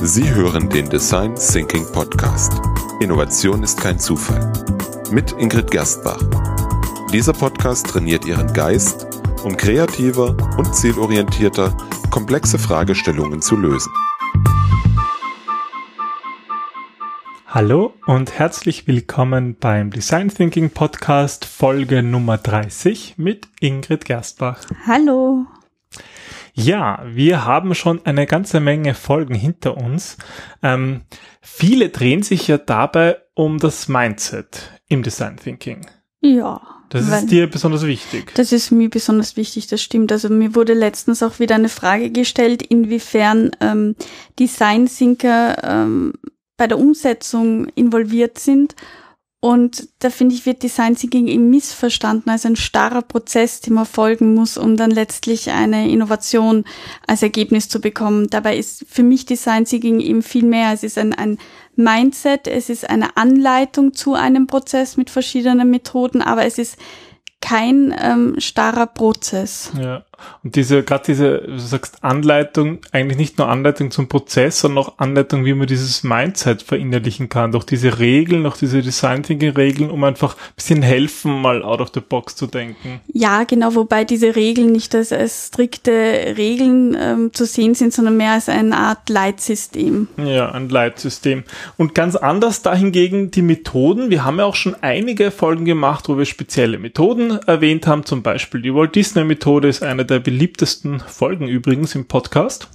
Sie hören den Design Thinking Podcast. Innovation ist kein Zufall. Mit Ingrid Gerstbach. Dieser Podcast trainiert Ihren Geist, um kreativer und zielorientierter komplexe Fragestellungen zu lösen. Hallo und herzlich willkommen beim Design Thinking Podcast Folge Nummer 30 mit Ingrid Gerstbach. Hallo. Ja, wir haben schon eine ganze Menge Folgen hinter uns. Ähm, viele drehen sich ja dabei um das Mindset im Design Thinking. Ja. Das ist dir besonders wichtig. Das ist mir besonders wichtig, das stimmt. Also mir wurde letztens auch wieder eine Frage gestellt, inwiefern ähm, Design Thinker ähm, bei der Umsetzung involviert sind und da finde ich, wird Design Thinking eben missverstanden als ein starrer Prozess, dem man folgen muss, um dann letztlich eine Innovation als Ergebnis zu bekommen. Dabei ist für mich Design Thinking eben viel mehr. Es ist ein, ein Mindset, es ist eine Anleitung zu einem Prozess mit verschiedenen Methoden, aber es ist kein ähm, starrer Prozess. Ja. Und diese, gerade diese, du sagst Anleitung, eigentlich nicht nur Anleitung zum Prozess, sondern auch Anleitung, wie man dieses Mindset verinnerlichen kann, durch diese Regeln, durch diese Design Thinking Regeln, um einfach ein bisschen helfen, mal out of the box zu denken. Ja, genau, wobei diese Regeln nicht als, als strikte Regeln ähm, zu sehen sind, sondern mehr als eine Art Leitsystem. Ja, ein Leitsystem. Und ganz anders dahingegen die Methoden. Wir haben ja auch schon einige Folgen gemacht, wo wir spezielle Methoden erwähnt haben. Zum Beispiel die Walt Disney Methode ist eine der beliebtesten Folgen übrigens im Podcast.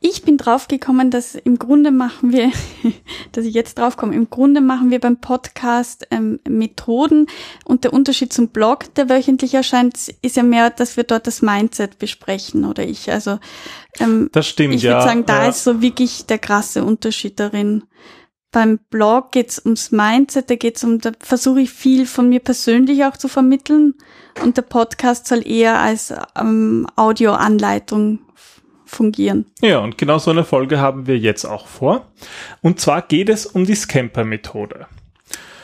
Ich bin draufgekommen, dass im Grunde machen wir, dass ich jetzt draufkomme, im Grunde machen wir beim Podcast ähm, Methoden und der Unterschied zum Blog, der wöchentlich erscheint, ist ja mehr, dass wir dort das Mindset besprechen oder ich. Also ähm, das stimmt, ich würde ja, sagen, da ja. ist so wirklich der krasse Unterschied darin. Beim Blog geht's ums Mindset, da geht's um, da versuche ich viel von mir persönlich auch zu vermitteln und der Podcast soll eher als ähm, Audioanleitung fungieren. Ja, und genau so eine Folge haben wir jetzt auch vor. Und zwar geht es um die Scamper-Methode.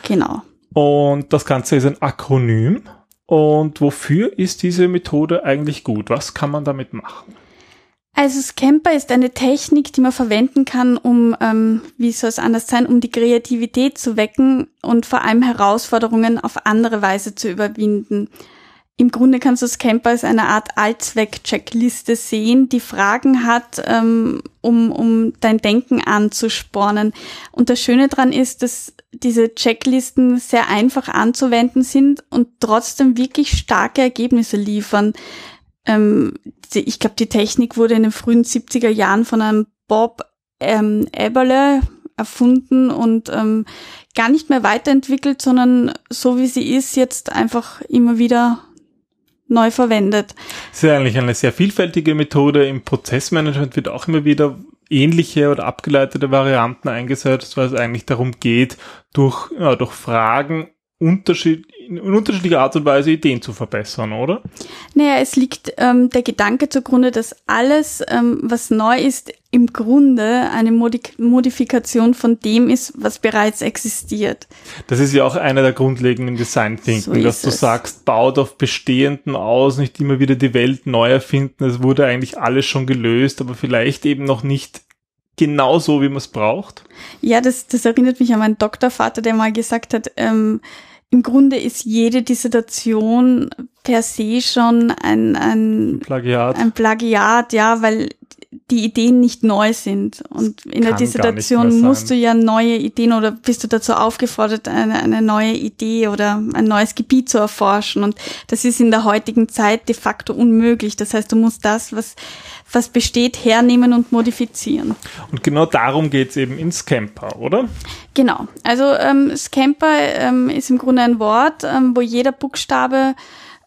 Genau. Und das Ganze ist ein Akronym. Und wofür ist diese Methode eigentlich gut? Was kann man damit machen? Also Scamper ist eine Technik, die man verwenden kann, um, ähm, wie soll es anders sein, um die Kreativität zu wecken und vor allem Herausforderungen auf andere Weise zu überwinden. Im Grunde kannst du Scamper als eine Art Allzweck-Checkliste sehen, die Fragen hat, ähm, um, um dein Denken anzuspornen. Und das Schöne dran ist, dass diese Checklisten sehr einfach anzuwenden sind und trotzdem wirklich starke Ergebnisse liefern. Ähm, die, ich glaube, die Technik wurde in den frühen 70er Jahren von einem Bob ähm, Eberle erfunden und ähm, gar nicht mehr weiterentwickelt, sondern so wie sie ist, jetzt einfach immer wieder neu verwendet. Das ist eigentlich eine sehr vielfältige Methode. Im Prozessmanagement wird auch immer wieder ähnliche oder abgeleitete Varianten eingesetzt, weil es eigentlich darum geht, durch, ja, durch Fragen unterschied in unterschiedlicher Art und Weise Ideen zu verbessern, oder? Naja, es liegt ähm, der Gedanke zugrunde, dass alles, ähm, was neu ist, im Grunde eine Modi Modifikation von dem ist, was bereits existiert. Das ist ja auch einer der grundlegenden Design Thinking, so dass du es. sagst, baut auf Bestehenden aus, nicht immer wieder die Welt neu erfinden. Es wurde eigentlich alles schon gelöst, aber vielleicht eben noch nicht genau so, wie man es braucht. Ja, das, das erinnert mich an meinen Doktorvater, der mal gesagt hat, ähm, im Grunde ist jede Dissertation per se schon ein, ein Plagiat. Ein Plagiat, ja, weil die Ideen nicht neu sind. Und in der Dissertation musst du ja neue Ideen oder bist du dazu aufgefordert, eine, eine neue Idee oder ein neues Gebiet zu erforschen. Und das ist in der heutigen Zeit de facto unmöglich. Das heißt, du musst das, was, was besteht, hernehmen und modifizieren. Und genau darum geht's eben in Scamper, oder? Genau. Also ähm, Scamper ähm, ist im Grunde ein Wort, ähm, wo jeder Buchstabe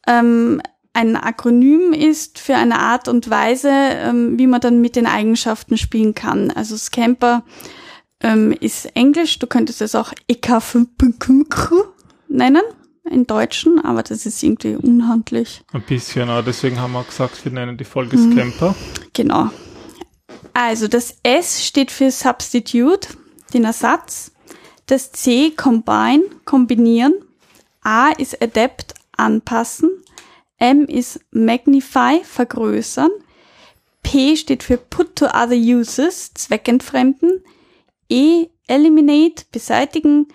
ähm, ein Akronym ist für eine Art und Weise, ähm, wie man dann mit den Eigenschaften spielen kann. Also Scamper ähm, ist Englisch, du könntest es auch EK5 nennen in Deutschen, aber das ist irgendwie unhandlich. Ein bisschen, aber deswegen haben wir gesagt, wir nennen die Folge Scamper. Genau. Also das S steht für Substitute, den Ersatz. Das C Combine, kombinieren. A ist Adapt, anpassen. M ist Magnify, vergrößern. P steht für Put to Other Uses, zweckentfremden. E, Eliminate, beseitigen.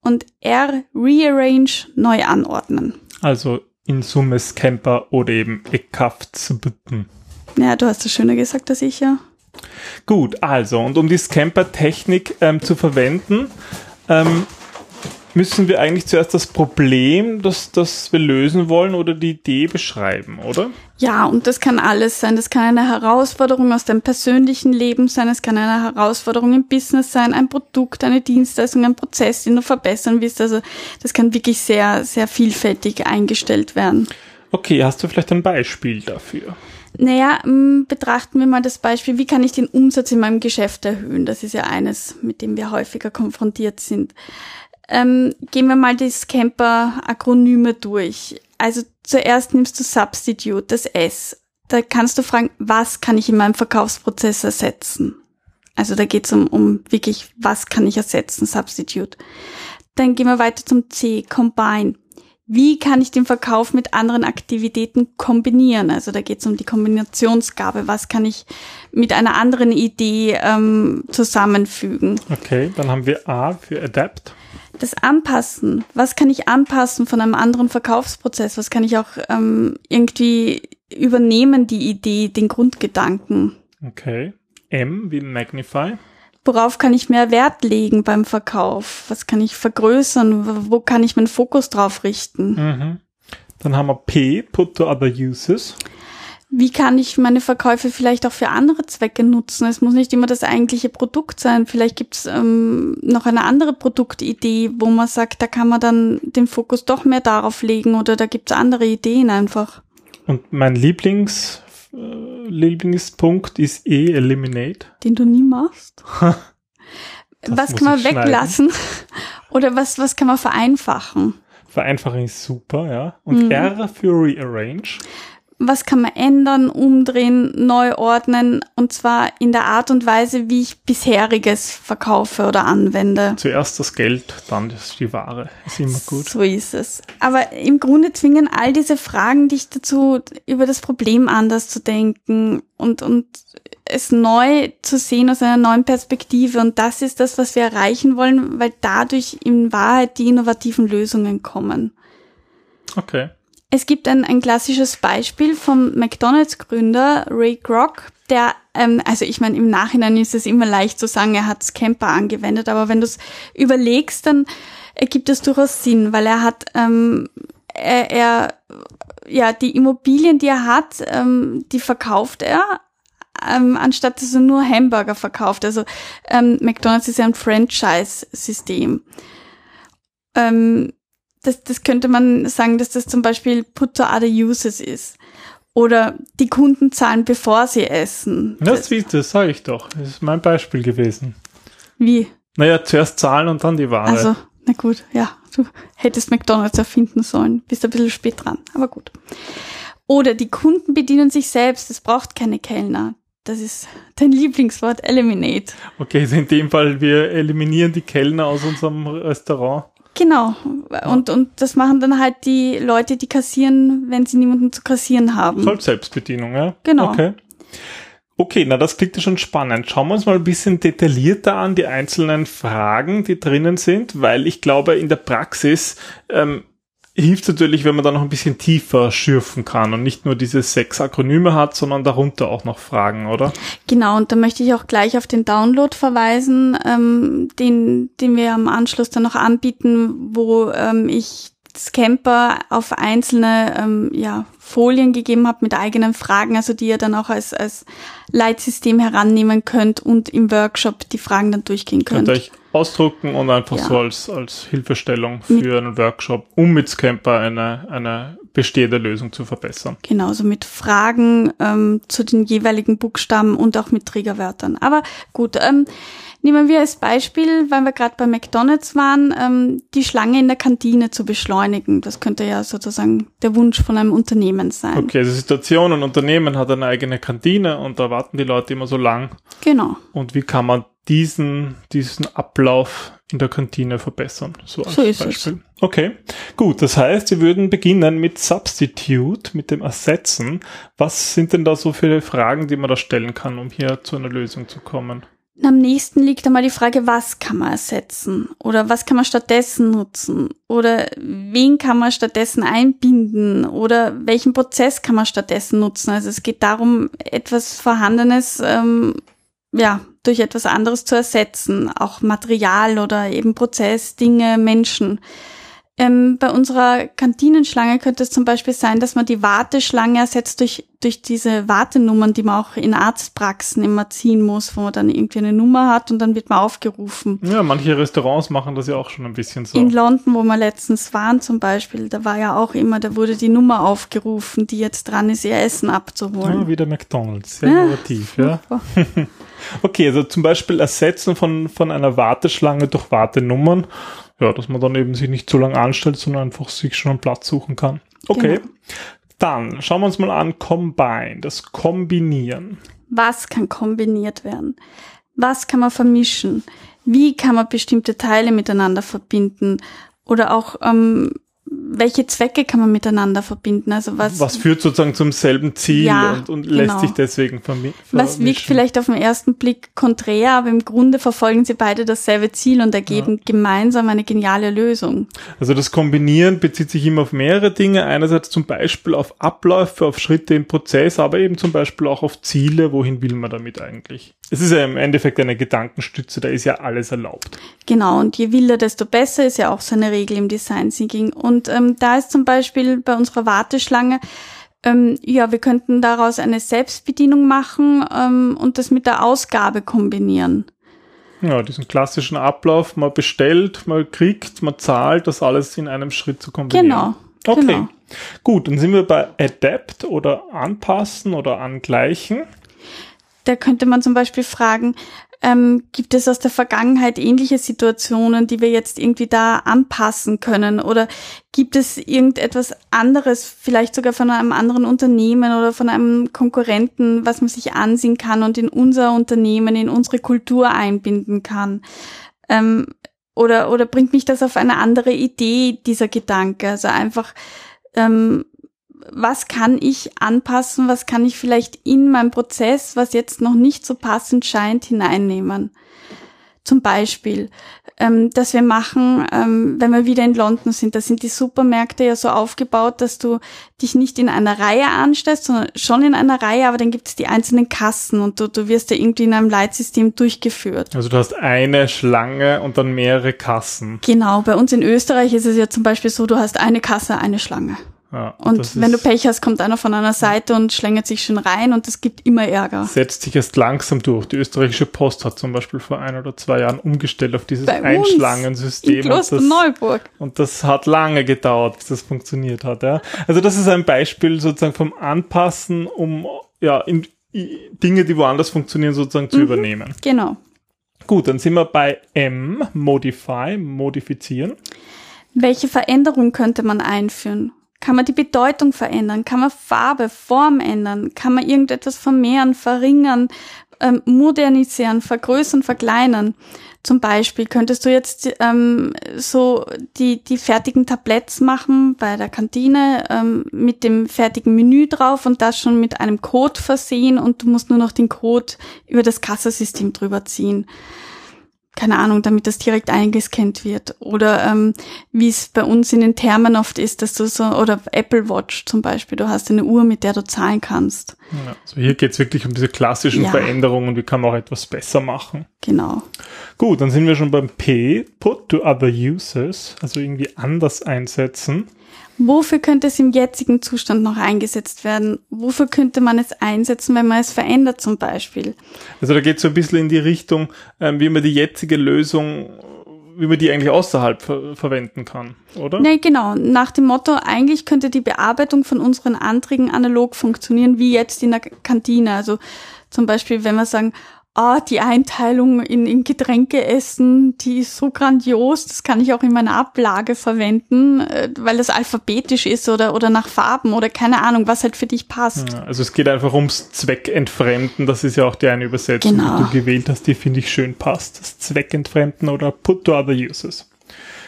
Und R, Rearrange, neu anordnen. Also in Summe Scamper oder eben Eckhaftbitten. Ja, du hast das schöner gesagt als ich, ja. Gut, also, und um die Scamper-Technik ähm, zu verwenden, ähm, müssen wir eigentlich zuerst das Problem, das, das wir lösen wollen, oder die Idee beschreiben, oder? Ja, und das kann alles sein. Das kann eine Herausforderung aus deinem persönlichen Leben sein, es kann eine Herausforderung im Business sein, ein Produkt, eine Dienstleistung, ein Prozess, den du verbessern willst. Also das kann wirklich sehr, sehr vielfältig eingestellt werden. Okay, hast du vielleicht ein Beispiel dafür? Naja, betrachten wir mal das Beispiel, wie kann ich den Umsatz in meinem Geschäft erhöhen? Das ist ja eines, mit dem wir häufiger konfrontiert sind. Ähm, gehen wir mal die Scamper-Akronyme durch. Also zuerst nimmst du Substitute, das S. Da kannst du fragen, was kann ich in meinem Verkaufsprozess ersetzen? Also da geht es um, um wirklich, was kann ich ersetzen, Substitute. Dann gehen wir weiter zum C, Combine wie kann ich den Verkauf mit anderen Aktivitäten kombinieren? Also da geht es um die Kombinationsgabe. Was kann ich mit einer anderen Idee ähm, zusammenfügen? Okay, dann haben wir A für Adapt. Das Anpassen. Was kann ich anpassen von einem anderen Verkaufsprozess? Was kann ich auch ähm, irgendwie übernehmen, die Idee, den Grundgedanken? Okay. M wie Magnify worauf kann ich mehr Wert legen beim Verkauf? Was kann ich vergrößern? Wo kann ich meinen Fokus drauf richten? Mhm. Dann haben wir P, Put to Other Uses. Wie kann ich meine Verkäufe vielleicht auch für andere Zwecke nutzen? Es muss nicht immer das eigentliche Produkt sein. Vielleicht gibt es ähm, noch eine andere Produktidee, wo man sagt, da kann man dann den Fokus doch mehr darauf legen oder da gibt es andere Ideen einfach. Und mein Lieblings äh, Lieblingspunkt ist eh Eliminate. Den du nie machst. was kann man weglassen? Oder was, was kann man vereinfachen? Vereinfachen ist super, ja. Und mhm. R für Rearrange was kann man ändern, umdrehen, neu ordnen und zwar in der Art und Weise, wie ich bisheriges verkaufe oder anwende. Zuerst das Geld, dann die Ware. Ist immer gut. So ist es. Aber im Grunde zwingen all diese Fragen dich dazu, über das Problem anders zu denken und, und es neu zu sehen aus einer neuen Perspektive. Und das ist das, was wir erreichen wollen, weil dadurch in Wahrheit die innovativen Lösungen kommen. Okay. Es gibt ein, ein klassisches Beispiel vom McDonalds-Gründer Ray Kroc, der, ähm, also ich meine, im Nachhinein ist es immer leicht zu sagen, er hat Scamper angewendet, aber wenn du es überlegst, dann ergibt es durchaus Sinn, weil er hat, ähm, er, er, ja, die Immobilien, die er hat, ähm, die verkauft er, ähm, anstatt dass er nur Hamburger verkauft. Also ähm, McDonald's ist ja ein Franchise-System. Ähm, das, das könnte man sagen, dass das zum Beispiel Put to other uses ist. Oder die Kunden zahlen, bevor sie essen. Das, das, das sage ich doch. Das ist mein Beispiel gewesen. Wie? Naja, zuerst zahlen und dann die Ware. Also, na gut, ja. Du hättest McDonalds erfinden sollen. Bist ein bisschen spät dran, aber gut. Oder die Kunden bedienen sich selbst. Es braucht keine Kellner. Das ist dein Lieblingswort, eliminate. Okay, also in dem Fall, wir eliminieren die Kellner aus unserem Restaurant. Genau. Und, und das machen dann halt die Leute, die kassieren, wenn sie niemanden zu kassieren haben. Voll Selbstbedienung, ja? Genau. Okay. Okay, na das klingt ja schon spannend. Schauen wir uns mal ein bisschen detaillierter an die einzelnen Fragen, die drinnen sind, weil ich glaube, in der Praxis ähm, hilft natürlich, wenn man da noch ein bisschen tiefer schürfen kann und nicht nur diese sechs Akronyme hat, sondern darunter auch noch Fragen, oder? Genau, und da möchte ich auch gleich auf den Download verweisen, ähm, den, den wir am Anschluss dann noch anbieten, wo ähm, ich Scamper auf einzelne ähm, ja, Folien gegeben habe mit eigenen Fragen, also die ihr dann auch als, als Leitsystem herannehmen könnt und im Workshop die Fragen dann durchgehen könnt. Könnt euch ausdrucken und einfach ja. so als, als Hilfestellung für mit, einen Workshop, um mit Scamper eine, eine bestehende Lösung zu verbessern. Genauso mit Fragen ähm, zu den jeweiligen Buchstaben und auch mit Triggerwörtern. Aber gut, ähm, Nehmen wir als Beispiel, weil wir gerade bei McDonald's waren, ähm, die Schlange in der Kantine zu beschleunigen. Das könnte ja sozusagen der Wunsch von einem Unternehmen sein. Okay, also Situation, ein Unternehmen hat eine eigene Kantine und da warten die Leute immer so lang. Genau. Und wie kann man diesen, diesen Ablauf in der Kantine verbessern. So als So ist Beispiel. Okay, gut. Das heißt, Sie würden beginnen mit Substitute, mit dem Ersetzen. Was sind denn da so viele Fragen, die man da stellen kann, um hier zu einer Lösung zu kommen? Am nächsten liegt einmal die Frage, was kann man ersetzen? Oder was kann man stattdessen nutzen? Oder wen kann man stattdessen einbinden? Oder welchen Prozess kann man stattdessen nutzen? Also es geht darum, etwas Vorhandenes, ähm, ja, durch etwas anderes zu ersetzen. Auch Material oder eben Prozess, Dinge, Menschen. Ähm, bei unserer Kantinenschlange könnte es zum Beispiel sein, dass man die Warteschlange ersetzt durch, durch diese Wartenummern, die man auch in Arztpraxen immer ziehen muss, wo man dann irgendwie eine Nummer hat und dann wird man aufgerufen. Ja, manche Restaurants machen das ja auch schon ein bisschen so. In London, wo wir letztens waren zum Beispiel, da war ja auch immer, da wurde die Nummer aufgerufen, die jetzt dran ist, ihr Essen abzuholen. Ja, wieder McDonalds, sehr Ja, innovativ, ja. Okay, also zum Beispiel Ersetzen von, von einer Warteschlange durch Wartenummern. Ja, dass man dann eben sich nicht so lange anstellt, sondern einfach sich schon einen Platz suchen kann. Okay. Genau. Dann schauen wir uns mal an Combine, das Kombinieren. Was kann kombiniert werden? Was kann man vermischen? Wie kann man bestimmte Teile miteinander verbinden? Oder auch, ähm, welche Zwecke kann man miteinander verbinden? Also was, Was führt sozusagen zum selben Ziel Ja, und, und lässt genau. sich deswegen vermi was wirkt vermischen. vielleicht auf den ersten Blick konträr, aber im Grunde verfolgen sie beide dasselbe Ziel und ergeben gemeinsam eine geniale Lösung. Also das Kombinieren bezieht sich immer auf mehrere Dinge. Einerseits zum Beispiel auf Abläufe, auf Schritte im Prozess, aber eben zum Beispiel auch auf Ziele. Wohin will man damit eigentlich? Es ist ja im Endeffekt eine Gedankenstütze, da ist ja alles erlaubt. Genau, und je wilder, desto besser ist ja auch so eine Regel im Design Thinking. Und ähm, da ist zum Beispiel bei unserer Warteschlange, ähm, ja, wir könnten daraus eine Selbstbedienung machen ähm, und das mit der Ausgabe kombinieren. Ja, diesen klassischen Ablauf, man bestellt, man kriegt, man zahlt, das alles in einem Schritt zu kombinieren. Genau. Okay. Genau. Gut, dann sind wir bei Adapt oder anpassen oder angleichen. Da könnte man zum Beispiel fragen, ähm, gibt es aus der Vergangenheit ähnliche Situationen, die wir jetzt irgendwie da anpassen können? Oder gibt es irgendetwas anderes, vielleicht sogar von einem anderen Unternehmen oder von einem Konkurrenten, was man sich ansehen kann und in unser Unternehmen, in unsere Kultur einbinden kann? Ähm, oder, oder bringt mich das auf eine andere Idee, dieser Gedanke? Also einfach, ähm, was kann ich anpassen, was kann ich vielleicht in meinem Prozess, was jetzt noch nicht so passend scheint, hineinnehmen. Zum Beispiel, ähm, dass wir machen, ähm, wenn wir wieder in London sind, da sind die Supermärkte ja so aufgebaut, dass du dich nicht in einer Reihe anstellst, sondern schon in einer Reihe, aber dann gibt es die einzelnen Kassen und du, du wirst ja irgendwie in einem Leitsystem durchgeführt. Also du hast eine Schlange und dann mehrere Kassen. Genau, bei uns in Österreich ist es ja zum Beispiel so, du hast eine Kasse, eine Schlange. Ja, Und wenn du Pech hast, kommt einer von einer Seite und schlängert sich schon rein und das gibt immer Ärger. setzt sich erst langsam durch. Die österreichische Post hat zum Beispiel vor ein oder zwei Jahren umgestellt auf dieses Bei uns Einschlangensystem. In und das- Klosterneuburg. Und das hat lange gedauert, bis das funktioniert hat. Ja. Also das ist ein Beispiel sozusagen vom Anpassen, um ja in, Dinge, die woanders funktionieren, sozusagen Mhm. zu übernehmen. Genau. Gut, dann sind wir bei M, Modify, modifizieren. Welche Veränderung könnte man einführen? Kann man die Bedeutung verändern? Kann man Farbe, Form ändern? Kann man irgendetwas vermehren, verringern, ähm, modernisieren, vergrößern, verkleinern? Zum Beispiel könntest du jetzt ähm, so die, die fertigen Tabletts machen bei der Kantine ähm, mit dem fertigen Menü drauf und das schon mit einem Code versehen und du musst nur noch den Code über das Kassasystem drüber ziehen keine Ahnung, damit das direkt eingescannt wird. Oder ähm, wie es bei uns in den Thermen oft ist, dass du so, oder Apple Watch zum Beispiel, du hast eine Uhr, mit der du zahlen kannst. Ja, also hier geht es wirklich um diese klassischen Ja. Veränderungen, wie kann man auch etwas besser machen. Genau. Gut, dann sind wir schon beim P, Put to other users, also irgendwie anders einsetzen. Wofür könnte es im jetzigen Zustand noch eingesetzt werden? Wofür könnte man es einsetzen, wenn man es verändert zum Beispiel? Also da geht es so ein bisschen in die Richtung, ähm, wie man die jetzige Lösung, wie man die eigentlich außerhalb ver verwenden kann, oder? Ne, genau. Nach dem Motto, eigentlich könnte die Bearbeitung von unseren Anträgen analog funktionieren, wie jetzt in der Kantine. Also zum Beispiel, wenn wir sagen, ah, die Einteilung in, in Getränke essen, die ist so grandios, das kann ich auch in meiner Ablage verwenden, äh, weil das alphabetisch ist oder, oder nach Farben oder keine Ahnung, was halt für dich passt. Ja, also es geht einfach ums Zweckentfremden, das ist ja auch die eine Übersetzung, genau. die du gewählt hast, die finde ich schön passt. Das Zweckentfremden oder Put to other uses.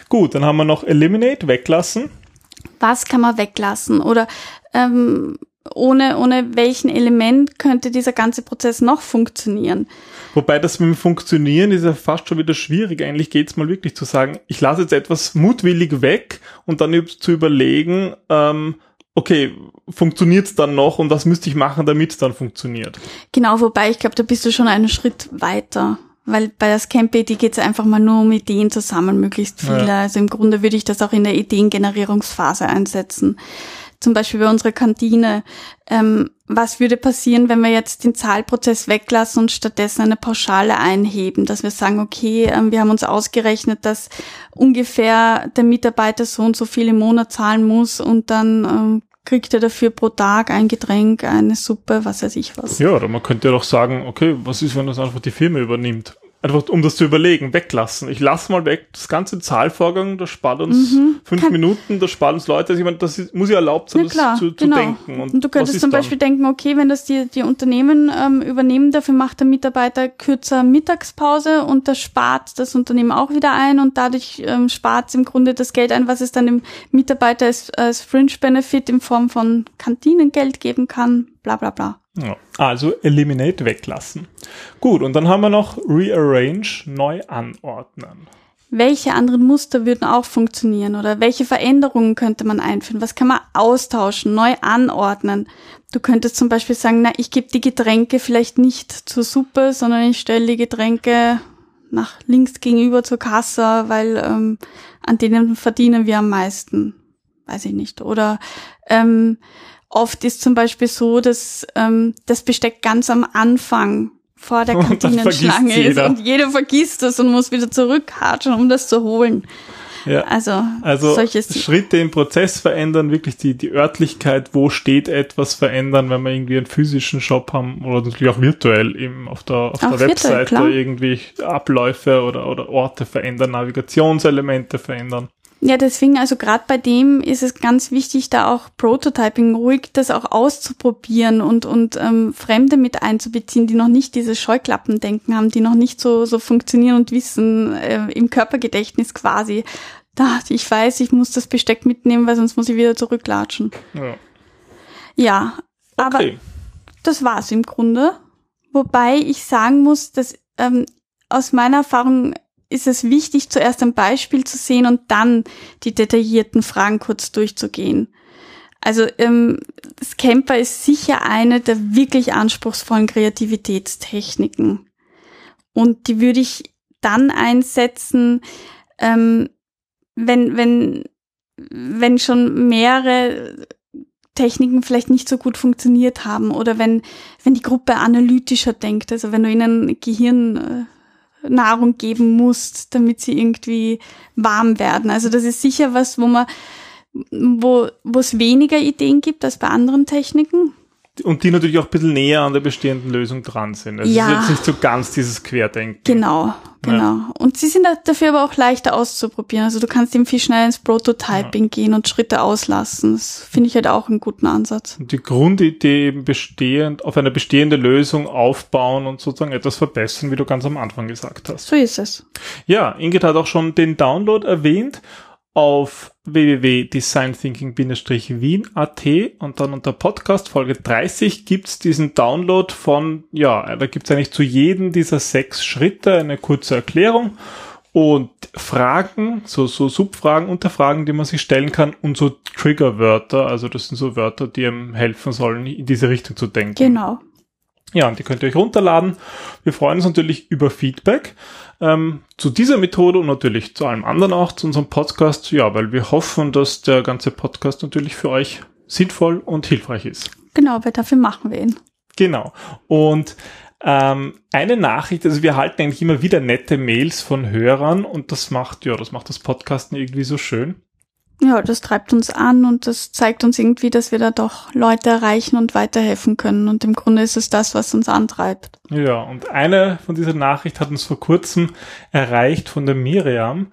Gut, dann haben wir noch Eliminate, weglassen. Was kann man weglassen? Oder ähm, ohne, ohne welchen Element könnte dieser ganze Prozess noch funktionieren? Wobei das mit dem Funktionieren ist ja fast schon wieder schwierig. Eigentlich geht es mal wirklich zu sagen, ich lasse jetzt etwas mutwillig weg und dann zu überlegen, ähm, okay, funktioniert es dann noch und was müsste ich machen, damit es dann funktioniert? Genau, wobei ich glaube, da bist du schon einen Schritt weiter. Weil bei der Scamp-Idee geht es einfach mal nur um Ideen zusammen, möglichst viele. Ja. Also im Grunde würde ich das auch in der Ideengenerierungsphase einsetzen zum Beispiel bei unserer Kantine, ähm, was würde passieren, wenn wir jetzt den Zahlprozess weglassen und stattdessen eine Pauschale einheben, dass wir sagen, okay, ähm, wir haben uns ausgerechnet, dass ungefähr der Mitarbeiter so und so viel im Monat zahlen muss und dann ähm, kriegt er dafür pro Tag ein Getränk, eine Suppe, was weiß ich was. Ja, oder man könnte ja doch sagen, okay, was ist, wenn das einfach die Firma übernimmt? Einfach um das zu überlegen, weglassen. Ich lasse mal weg das ganze Zahlvorgang, das spart uns mhm, fünf Minuten, das spart uns Leute. Also ich meine, das muss ja erlaubt sein, das zu, zu genau. denken. Und, und du könntest zum Beispiel dann? denken, okay, wenn das die, die Unternehmen ähm, übernehmen, dafür macht der Mitarbeiter kürzer Mittagspause und das spart das Unternehmen auch wieder ein und dadurch ähm, spart es im Grunde das Geld ein, was es dann dem Mitarbeiter als, als Fringe-Benefit in Form von Kantinengeld geben kann, bla bla bla. Ja, also Eliminate weglassen. Gut, und dann haben wir noch Rearrange, neu anordnen. Welche anderen Muster würden auch funktionieren oder welche Veränderungen könnte man einführen? Was kann man austauschen, neu anordnen? Du könntest zum Beispiel sagen, na, ich gebe die Getränke vielleicht nicht zur Suppe, sondern ich stelle die Getränke nach links gegenüber zur Kasse, weil ähm, an denen verdienen wir am meisten. Weiß ich nicht. Oder ähm, Oft ist zum Beispiel so, dass ähm, das Besteck ganz am Anfang vor der Kantinenschlange ist und jeder vergisst das und muss wieder zurückhatschen, um das zu holen. Ja. Also, also Schritte im Prozess verändern, wirklich die, die Örtlichkeit, wo steht etwas verändern, wenn wir irgendwie einen physischen Shop haben oder natürlich auch virtuell eben auf der, auf der Webseite irgendwie Abläufe oder, oder Orte verändern, Navigationselemente verändern. Ja, deswegen, also gerade bei dem ist es ganz wichtig, da auch Prototyping ruhig das auch auszuprobieren und, und ähm, Fremde mit einzubeziehen, die noch nicht dieses Scheuklappendenken haben, die noch nicht so, so funktionieren und wissen, äh, im Körpergedächtnis quasi, da, ich weiß, ich muss das Besteck mitnehmen, weil sonst muss ich wieder zurücklatschen. Ja, ja aber okay. das war's im Grunde. Wobei ich sagen muss, dass ähm, aus meiner Erfahrung ist es wichtig, zuerst ein Beispiel zu sehen und dann die detaillierten Fragen kurz durchzugehen. Also ähm, Scamper ist sicher eine der wirklich anspruchsvollen Kreativitätstechniken. Und die würde ich dann einsetzen, ähm, wenn, wenn, wenn schon mehrere Techniken vielleicht nicht so gut funktioniert haben oder wenn, wenn die Gruppe analytischer denkt, also wenn du ihnen Gehirn äh, Nahrung geben musst, damit sie irgendwie warm werden. Also das ist sicher was, wo man, wo, wo es weniger Ideen gibt als bei anderen Techniken. Und die natürlich auch ein bisschen näher an der bestehenden Lösung dran sind. Also ja. ist jetzt nicht so ganz dieses Querdenken. Genau, genau. Ja. Und sie sind dafür aber auch leichter auszuprobieren. Also du kannst eben viel schneller ins Prototyping ja. gehen und Schritte auslassen. Das finde ich halt auch einen guten Ansatz. Und die Grundidee eben bestehend, auf eine bestehende Lösung aufbauen und sozusagen etwas verbessern, wie du ganz am Anfang gesagt hast. So ist es. Ja, Ingrid hat auch schon den Download erwähnt auf www.designthinking-wien.at und dann unter Podcast Folge 30 gibt's diesen Download von, ja, da gibt's eigentlich zu jedem dieser sechs Schritte eine kurze Erklärung und Fragen, so, so Subfragen, Unterfragen, die man sich stellen kann und so Triggerwörter, also das sind so Wörter, die einem helfen sollen, in diese Richtung zu denken. Genau. Ja, und die könnt ihr euch runterladen. Wir freuen uns natürlich über Feedback ähm, zu dieser Methode und natürlich zu allem anderen auch, zu unserem Podcast. Ja, weil wir hoffen, dass der ganze Podcast natürlich für euch sinnvoll und hilfreich ist. Genau, weil dafür machen wir ihn. Genau. Und ähm, eine Nachricht, also wir erhalten eigentlich immer wieder nette Mails von Hörern und das macht, ja, das macht das Podcasten irgendwie so schön. Ja, das treibt uns an und das zeigt uns irgendwie, dass wir da doch Leute erreichen und weiterhelfen können. Und im Grunde ist es das, was uns antreibt. Ja, und eine von dieser Nachricht hat uns vor kurzem erreicht von der Miriam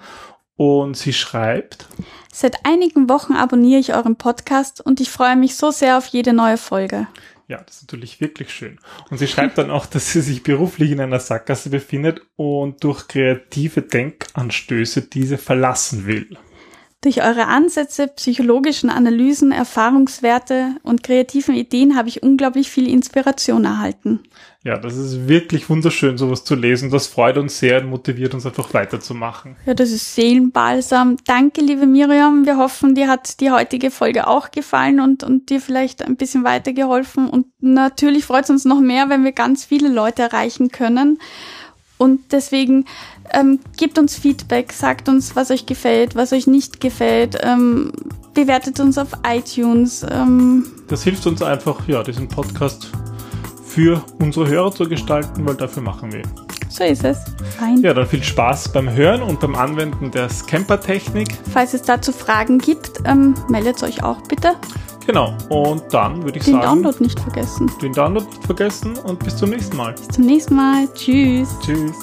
und sie schreibt. Seit einigen Wochen abonniere ich euren Podcast und ich freue mich so sehr auf jede neue Folge. Ja, das ist natürlich wirklich schön. Und sie schreibt dann auch, dass sie sich beruflich in einer Sackgasse befindet und durch kreative Denkanstöße diese verlassen will. Durch eure Ansätze, psychologischen Analysen, Erfahrungswerte und kreativen Ideen habe ich unglaublich viel Inspiration erhalten. Ja, das ist wirklich wunderschön, sowas zu lesen. Das freut uns sehr und motiviert uns einfach weiterzumachen. Ja, das ist Seelenbalsam. Danke, liebe Miriam. Wir hoffen, dir hat die heutige Folge auch gefallen und, und dir vielleicht ein bisschen weitergeholfen. Und natürlich freut es uns noch mehr, wenn wir ganz viele Leute erreichen können. Und deswegen ähm, gebt uns Feedback, sagt uns, was euch gefällt, was euch nicht gefällt, ähm, bewertet uns auf iTunes. Ähm. Das hilft uns einfach, ja, diesen Podcast für unsere Hörer zu gestalten, weil dafür machen wir. So ist es. Fein. Ja, dann viel Spaß beim Hören und beim Anwenden der Scamper-Technik. Falls es dazu Fragen gibt, ähm, meldet euch auch bitte. Genau, und dann würde ich den sagen. Den Download nicht vergessen. Den Download nicht vergessen und bis zum nächsten Mal. Bis zum nächsten Mal. Tschüss. Tschüss.